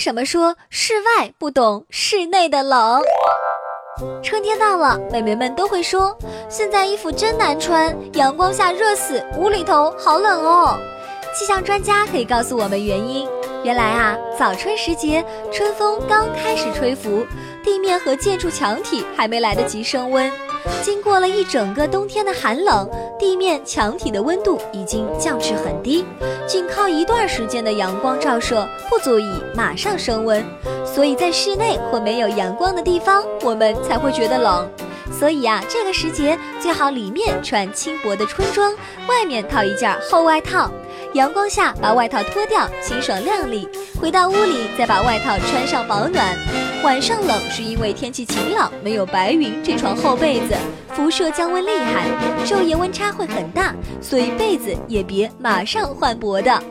什么说室外不懂室内的冷？春天到了，美眉们都会说，现在衣服真难穿，阳光下热死，屋里头好冷哦。气象专家可以告诉我们原因。原来啊，早春时节，春风刚开始吹拂，地面和建筑墙体还没来得及升温。经过了一整个冬天的寒冷，地面墙体的温度已经降至很低，仅靠一段时间的阳光照射不足以马上升温，所以在室内或没有阳光的地方，我们才会觉得冷。所以啊，这个时节最好里面穿轻薄的春装，外面套一件厚外套。阳光下把外套脱掉，清爽亮丽。回到屋里再把外套穿上保暖。晚上冷是因为天气晴朗，没有白云，这床厚被子辐射降温厉害，昼夜温差会很大，所以被子也别马上换薄的。